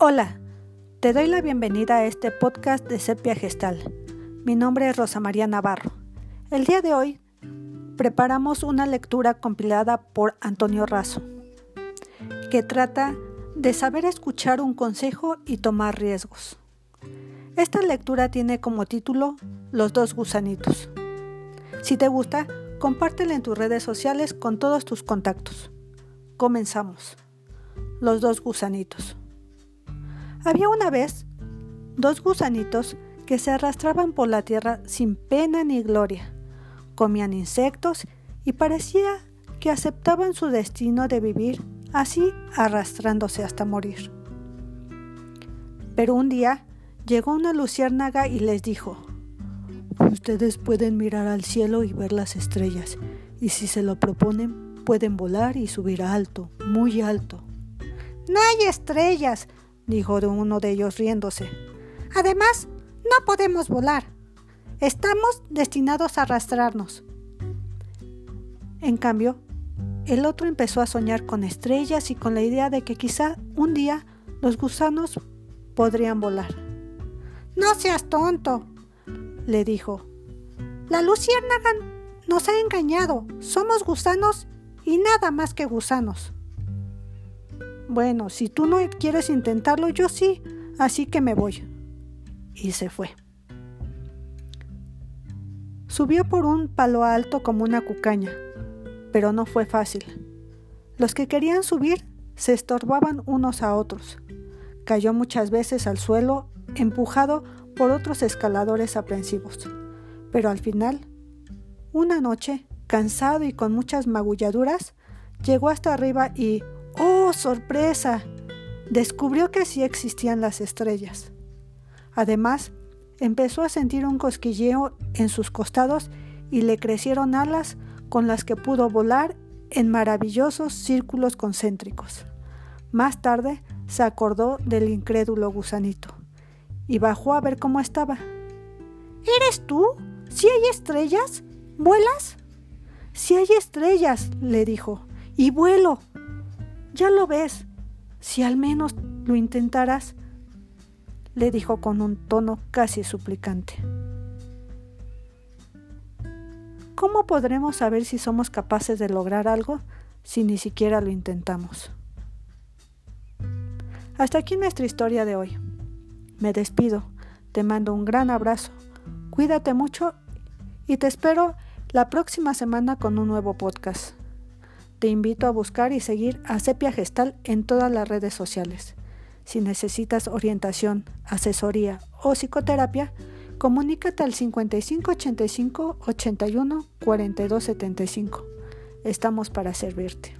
Hola, te doy la bienvenida a este podcast de Sepia Gestal. Mi nombre es Rosa María Navarro. El día de hoy preparamos una lectura compilada por Antonio Razo, que trata de saber escuchar un consejo y tomar riesgos. Esta lectura tiene como título Los dos gusanitos. Si te gusta, compártela en tus redes sociales con todos tus contactos. Comenzamos. Los dos gusanitos. Había una vez dos gusanitos que se arrastraban por la tierra sin pena ni gloria. Comían insectos y parecía que aceptaban su destino de vivir así arrastrándose hasta morir. Pero un día llegó una luciérnaga y les dijo, Ustedes pueden mirar al cielo y ver las estrellas, y si se lo proponen, pueden volar y subir alto, muy alto. No hay estrellas, dijo uno de ellos riéndose. Además, no podemos volar. Estamos destinados a arrastrarnos. En cambio, el otro empezó a soñar con estrellas y con la idea de que quizá un día los gusanos podrían volar. No seas tonto, le dijo. La luciérnaga nos ha engañado. Somos gusanos y nada más que gusanos. Bueno, si tú no quieres intentarlo, yo sí, así que me voy. Y se fue. Subió por un palo alto como una cucaña, pero no fue fácil. Los que querían subir se estorbaban unos a otros. Cayó muchas veces al suelo, empujado por otros escaladores aprensivos. Pero al final, una noche, cansado y con muchas magulladuras, llegó hasta arriba y ¡Oh, sorpresa! Descubrió que sí existían las estrellas. Además, empezó a sentir un cosquilleo en sus costados y le crecieron alas con las que pudo volar en maravillosos círculos concéntricos. Más tarde se acordó del incrédulo gusanito y bajó a ver cómo estaba. ¿Eres tú? ¿Si hay estrellas? ¿Vuelas? Si hay estrellas, le dijo, y vuelo. Ya lo ves, si al menos lo intentaras, le dijo con un tono casi suplicante. ¿Cómo podremos saber si somos capaces de lograr algo si ni siquiera lo intentamos? Hasta aquí nuestra historia de hoy. Me despido, te mando un gran abrazo, cuídate mucho y te espero la próxima semana con un nuevo podcast. Te invito a buscar y seguir a Sepia Gestal en todas las redes sociales. Si necesitas orientación, asesoría o psicoterapia, comunícate al 5585 81 42 75. Estamos para servirte.